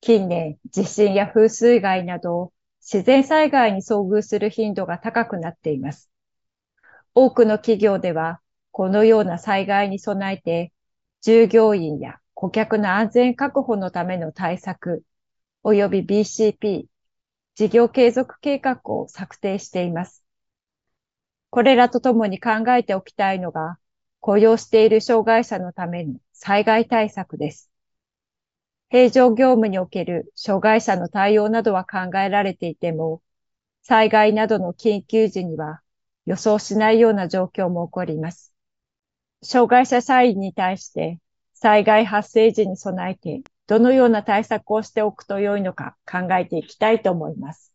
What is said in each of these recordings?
近年、地震や風水害など、自然災害に遭遇する頻度が高くなっています。多くの企業では、このような災害に備えて、従業員や顧客の安全確保のための対策、及び BCP、事業継続計画を策定しています。これらとともに考えておきたいのが、雇用している障害者のための災害対策です。平常業務における障害者の対応などは考えられていても、災害などの緊急時には予想しないような状況も起こります。障害者社員に対して災害発生時に備えてどのような対策をしておくと良いのか考えていきたいと思います。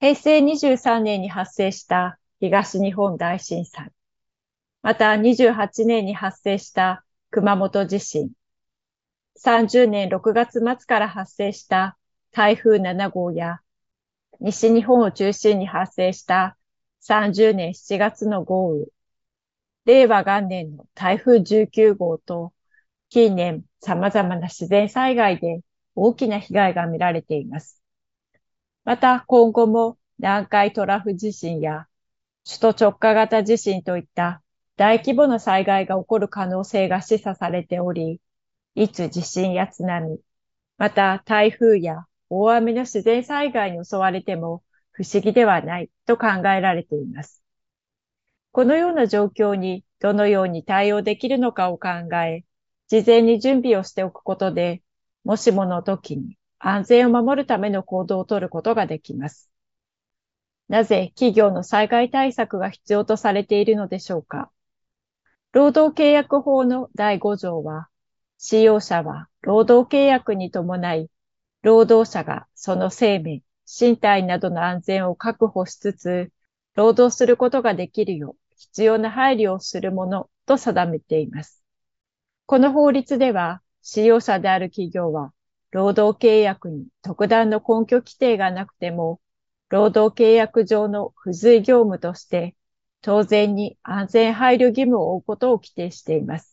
平成23年に発生した東日本大震災、また28年に発生した熊本地震、30年6月末から発生した台風7号や、西日本を中心に発生した30年7月の豪雨、令和元年の台風19号と、近年様々な自然災害で大きな被害が見られています。また今後も南海トラフ地震や首都直下型地震といった大規模な災害が起こる可能性が示唆されており、いつ地震や津波、また台風や大雨の自然災害に襲われても不思議ではないと考えられています。このような状況にどのように対応できるのかを考え、事前に準備をしておくことで、もしもの時に安全を守るための行動をとることができます。なぜ企業の災害対策が必要とされているのでしょうか労働契約法の第5条は、使用者は労働契約に伴い、労働者がその生命、身体などの安全を確保しつつ、労働することができるよう必要な配慮をするものと定めています。この法律では、使用者である企業は、労働契約に特段の根拠規定がなくても、労働契約上の付随業務として、当然に安全配慮義務を負うことを規定しています。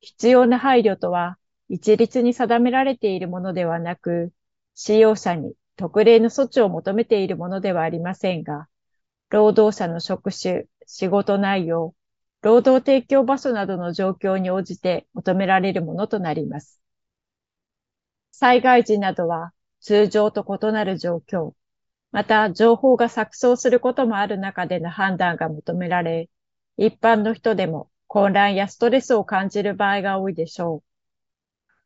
必要な配慮とは、一律に定められているものではなく、使用者に特例の措置を求めているものではありませんが、労働者の職種、仕事内容、労働提供場所などの状況に応じて求められるものとなります。災害時などは通常と異なる状況、また情報が錯綜することもある中での判断が求められ、一般の人でも混乱やストレスを感じる場合が多いでしょう。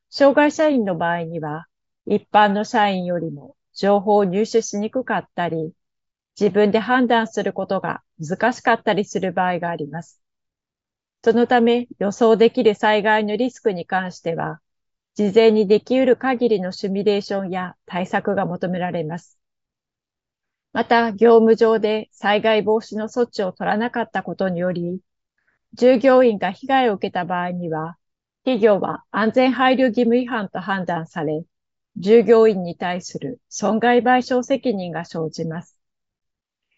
障害社員の場合には、一般の社員よりも情報を入手しにくかったり、自分で判断することが難しかったりする場合があります。そのため予想できる災害のリスクに関しては、事前にでき得る限りのシミュレーションや対策が求められます。また、業務上で災害防止の措置を取らなかったことにより、従業員が被害を受けた場合には、企業は安全配慮義務違反と判断され、従業員に対する損害賠償責任が生じます。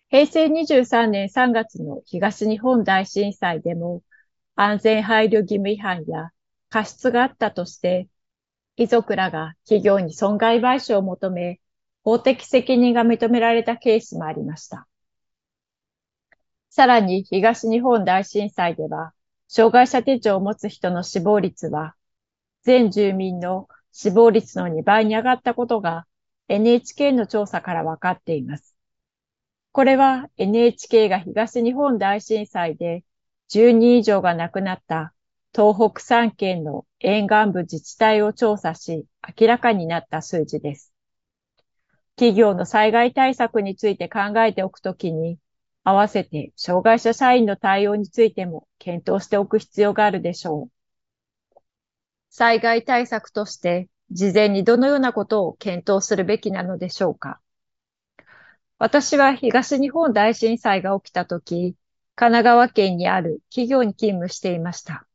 平成23年3月の東日本大震災でも、安全配慮義務違反や過失があったとして、遺族らが企業に損害賠償を求め、法的責任が認められたケースもありました。さらに東日本大震災では、障害者手帳を持つ人の死亡率は、全住民の死亡率の2倍に上がったことが NHK の調査から分かっています。これは NHK が東日本大震災で10人以上が亡くなった東北3県の沿岸部自治体を調査し明らかになった数字です。企業の災害対策について考えておくときに、合わせて障害者社員の対応についても検討しておく必要があるでしょう。災害対策として事前にどのようなことを検討するべきなのでしょうか。私は東日本大震災が起きたとき、神奈川県にある企業に勤務していました。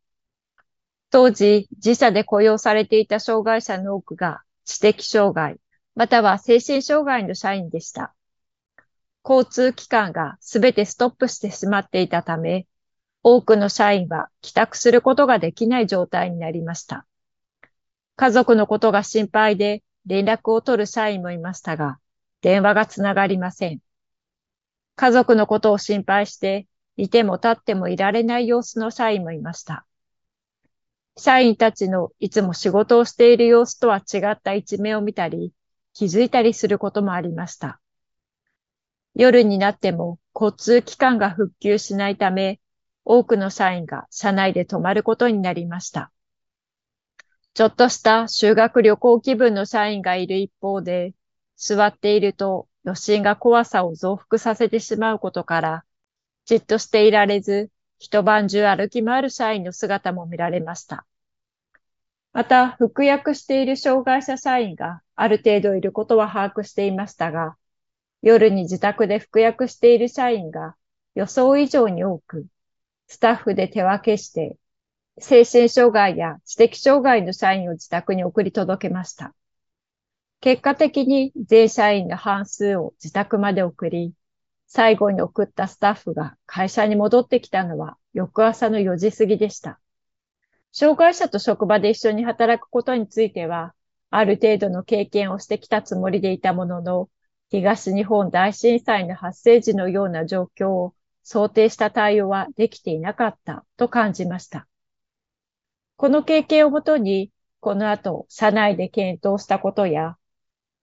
当時、自社で雇用されていた障害者の多くが知的障害、または精神障害の社員でした。交通機関がすべてストップしてしまっていたため、多くの社員は帰宅することができない状態になりました。家族のことが心配で連絡を取る社員もいましたが、電話がつながりません。家族のことを心配して、いても立ってもいられない様子の社員もいました。社員たちのいつも仕事をしている様子とは違った一面を見たり、気づいたりすることもありました。夜になっても交通機関が復旧しないため、多くの社員が車内で泊まることになりました。ちょっとした修学旅行気分の社員がいる一方で、座っていると余震が怖さを増幅させてしまうことから、じっとしていられず、一晩中歩き回る社員の姿も見られました。また、服薬している障害者社員がある程度いることは把握していましたが、夜に自宅で服薬している社員が予想以上に多く、スタッフで手分けして、精神障害や知的障害の社員を自宅に送り届けました。結果的に全社員の半数を自宅まで送り、最後に送ったスタッフが会社に戻ってきたのは翌朝の4時過ぎでした。障害者と職場で一緒に働くことについては、ある程度の経験をしてきたつもりでいたものの、東日本大震災の発生時のような状況を想定した対応はできていなかったと感じました。この経験をもとに、この後、社内で検討したことや、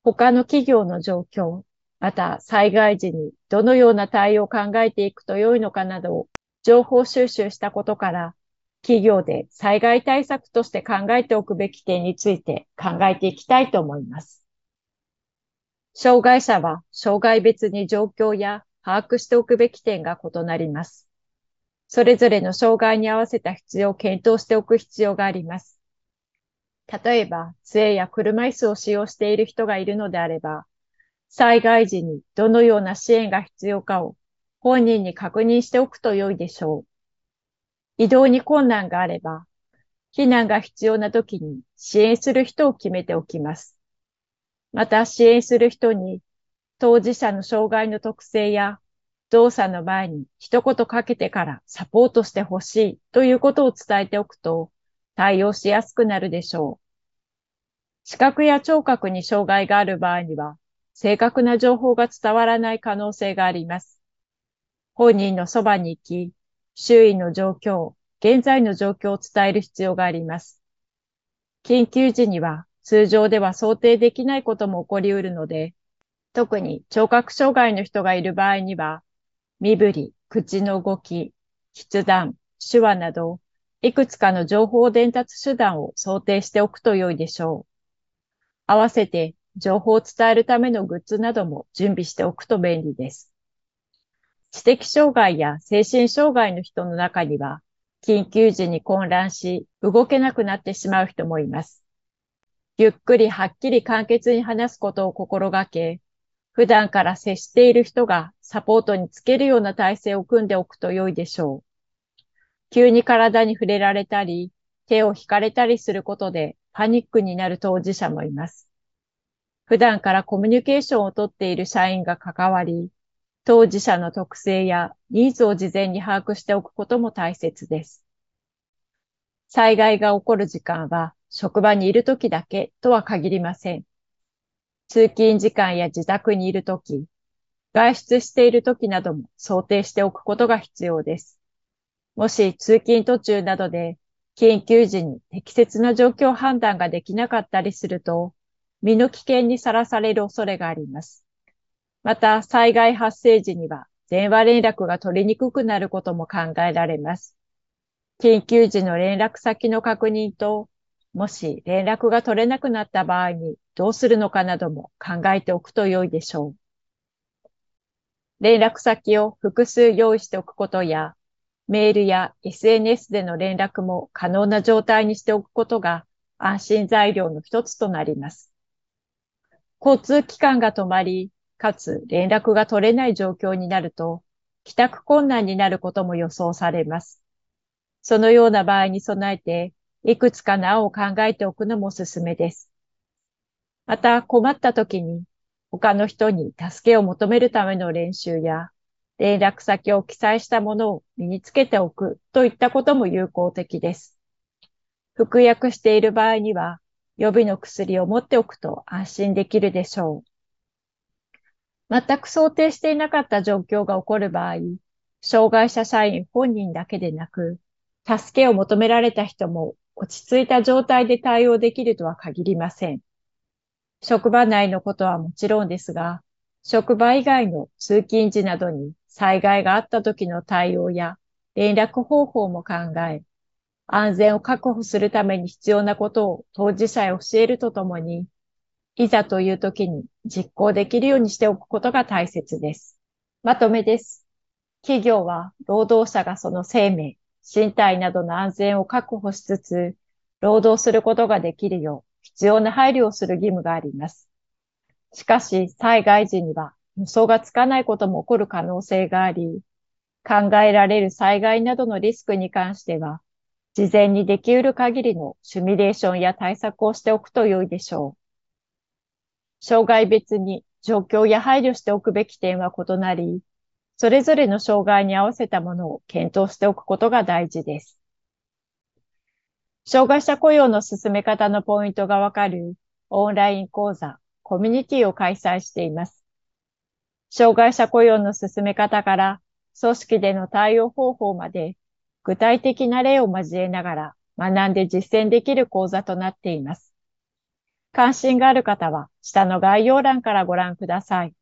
他の企業の状況、また災害時にどのような対応を考えていくと良いのかなどを情報収集したことから、企業で災害対策として考えておくべき点について考えていきたいと思います。障害者は障害別に状況や把握しておくべき点が異なります。それぞれの障害に合わせた必要を検討しておく必要があります。例えば、杖や車椅子を使用している人がいるのであれば、災害時にどのような支援が必要かを本人に確認しておくと良いでしょう。移動に困難があれば、避難が必要な時に支援する人を決めておきます。また支援する人に当事者の障害の特性や動作の前に一言かけてからサポートしてほしいということを伝えておくと、対応しやすくなるでしょう。視覚や聴覚に障害がある場合には、正確な情報が伝わらない可能性があります。本人のそばに行き、周囲の状況、現在の状況を伝える必要があります。緊急時には通常では想定できないことも起こり得るので、特に聴覚障害の人がいる場合には、身振り、口の動き、筆談、手話など、いくつかの情報伝達手段を想定しておくと良いでしょう。合わせて情報を伝えるためのグッズなども準備しておくと便利です。知的障害や精神障害の人の中には、緊急時に混乱し、動けなくなってしまう人もいます。ゆっくりはっきり簡潔に話すことを心がけ、普段から接している人がサポートにつけるような体制を組んでおくと良いでしょう。急に体に触れられたり、手を引かれたりすることでパニックになる当事者もいます。普段からコミュニケーションをとっている社員が関わり、当事者の特性やニーズを事前に把握しておくことも大切です。災害が起こる時間は職場にいる時だけとは限りません。通勤時間や自宅にいる時、外出している時なども想定しておくことが必要です。もし通勤途中などで緊急時に適切な状況判断ができなかったりすると、身の危険にさらされる恐れがあります。また、災害発生時には電話連絡が取りにくくなることも考えられます。緊急時の連絡先の確認と、もし連絡が取れなくなった場合にどうするのかなども考えておくと良いでしょう。連絡先を複数用意しておくことや、メールや SNS での連絡も可能な状態にしておくことが安心材料の一つとなります。交通機関が止まり、かつ連絡が取れない状況になると、帰宅困難になることも予想されます。そのような場合に備えて、いくつかの案を考えておくのもおすすめです。また、困った時に、他の人に助けを求めるための練習や、連絡先を記載したものを身につけておくといったことも有効的です。服薬している場合には、予備の薬を持っておくと安心できるでしょう。全く想定していなかった状況が起こる場合、障害者社員本人だけでなく、助けを求められた人も落ち着いた状態で対応できるとは限りません。職場内のことはもちろんですが、職場以外の通勤時などに災害があった時の対応や連絡方法も考え、安全を確保するために必要なことを当事者へ教えるとともに、いざという時に実行できるようにしておくことが大切です。まとめです。企業は労働者がその生命、身体などの安全を確保しつつ、労働することができるよう必要な配慮をする義務があります。しかし、災害時には予想がつかないことも起こる可能性があり、考えられる災害などのリスクに関しては、事前にでき得る限りのシミュレーションや対策をしておくと良いでしょう。障害別に状況や配慮しておくべき点は異なり、それぞれの障害に合わせたものを検討しておくことが大事です。障害者雇用の進め方のポイントがわかるオンライン講座、コミュニティを開催しています。障害者雇用の進め方から組織での対応方法まで具体的な例を交えながら学んで実践できる講座となっています。関心がある方は下の概要欄からご覧ください。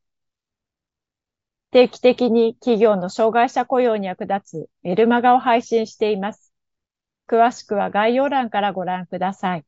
定期的に企業の障害者雇用に役立つメルマガを配信しています。詳しくは概要欄からご覧ください。